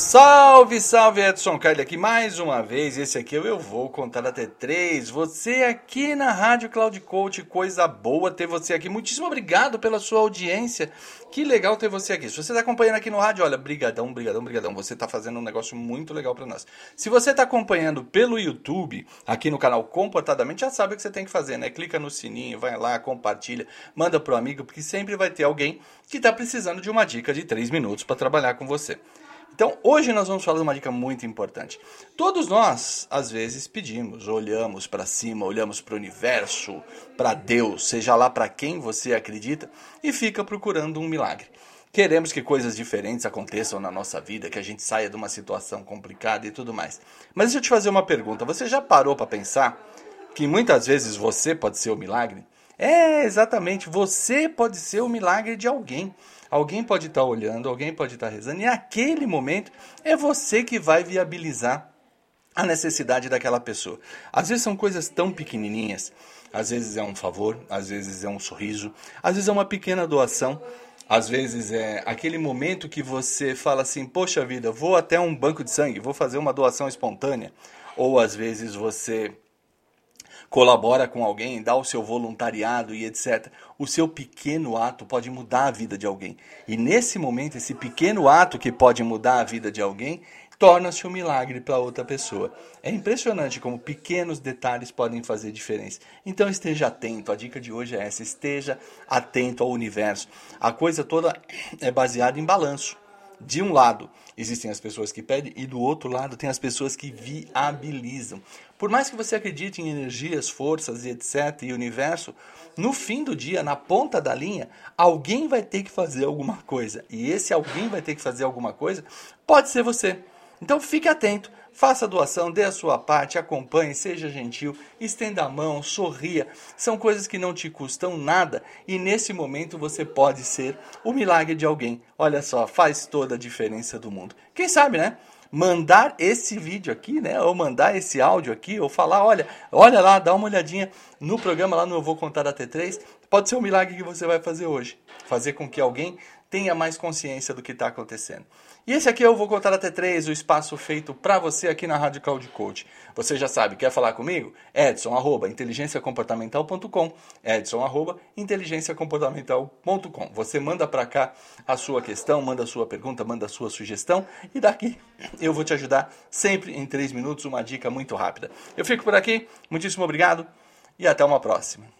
Salve, salve, Edson Carli aqui mais uma vez. Esse aqui eu, eu vou contar até três. Você aqui na Rádio Cloud Coach, coisa boa ter você aqui. Muitíssimo obrigado pela sua audiência. Que legal ter você aqui. Se você está acompanhando aqui no rádio, olha, brigadão, brigadão, brigadão. Você está fazendo um negócio muito legal para nós. Se você está acompanhando pelo YouTube, aqui no canal Comportadamente, já sabe o que você tem que fazer, né? Clica no sininho, vai lá, compartilha, manda pro amigo, porque sempre vai ter alguém que está precisando de uma dica de três minutos para trabalhar com você. Então, hoje nós vamos falar de uma dica muito importante. Todos nós, às vezes, pedimos, olhamos para cima, olhamos para o universo, para Deus, seja lá para quem você acredita, e fica procurando um milagre. Queremos que coisas diferentes aconteçam na nossa vida, que a gente saia de uma situação complicada e tudo mais. Mas deixa eu te fazer uma pergunta. Você já parou para pensar que muitas vezes você pode ser o milagre? É, exatamente, você pode ser o milagre de alguém. Alguém pode estar olhando, alguém pode estar rezando, e naquele momento é você que vai viabilizar a necessidade daquela pessoa. Às vezes são coisas tão pequenininhas, às vezes é um favor, às vezes é um sorriso, às vezes é uma pequena doação, às vezes é aquele momento que você fala assim: Poxa vida, vou até um banco de sangue, vou fazer uma doação espontânea. Ou às vezes você colabora com alguém, dá o seu voluntariado e etc. O seu pequeno ato pode mudar a vida de alguém. E nesse momento, esse pequeno ato que pode mudar a vida de alguém torna-se um milagre para outra pessoa. É impressionante como pequenos detalhes podem fazer diferença. Então esteja atento. A dica de hoje é essa: esteja atento ao universo. A coisa toda é baseada em balanço. De um lado, existem as pessoas que pedem, e do outro lado, tem as pessoas que viabilizam. Por mais que você acredite em energias, forças e etc., e universo, no fim do dia, na ponta da linha, alguém vai ter que fazer alguma coisa. E esse alguém vai ter que fazer alguma coisa pode ser você. Então fique atento, faça a doação, dê a sua parte, acompanhe, seja gentil, estenda a mão, sorria. São coisas que não te custam nada e nesse momento você pode ser o milagre de alguém. Olha só, faz toda a diferença do mundo. Quem sabe, né? mandar esse vídeo aqui, né? Ou mandar esse áudio aqui, ou falar, olha, olha lá, dá uma olhadinha no programa lá no Eu Vou Contar Até 3. Pode ser um milagre que você vai fazer hoje. Fazer com que alguém tenha mais consciência do que está acontecendo. E esse aqui eu vou contar até três, o espaço feito para você aqui na Rádio Cloud Coach. Você já sabe, quer falar comigo? Edson, arroba, inteligenciacomportamental.com Edson, arroba, inteligenciacomportamental.com Você manda para cá a sua questão, manda a sua pergunta, manda a sua sugestão e daqui eu vou te ajudar sempre em três minutos, uma dica muito rápida. Eu fico por aqui, muitíssimo obrigado e até uma próxima.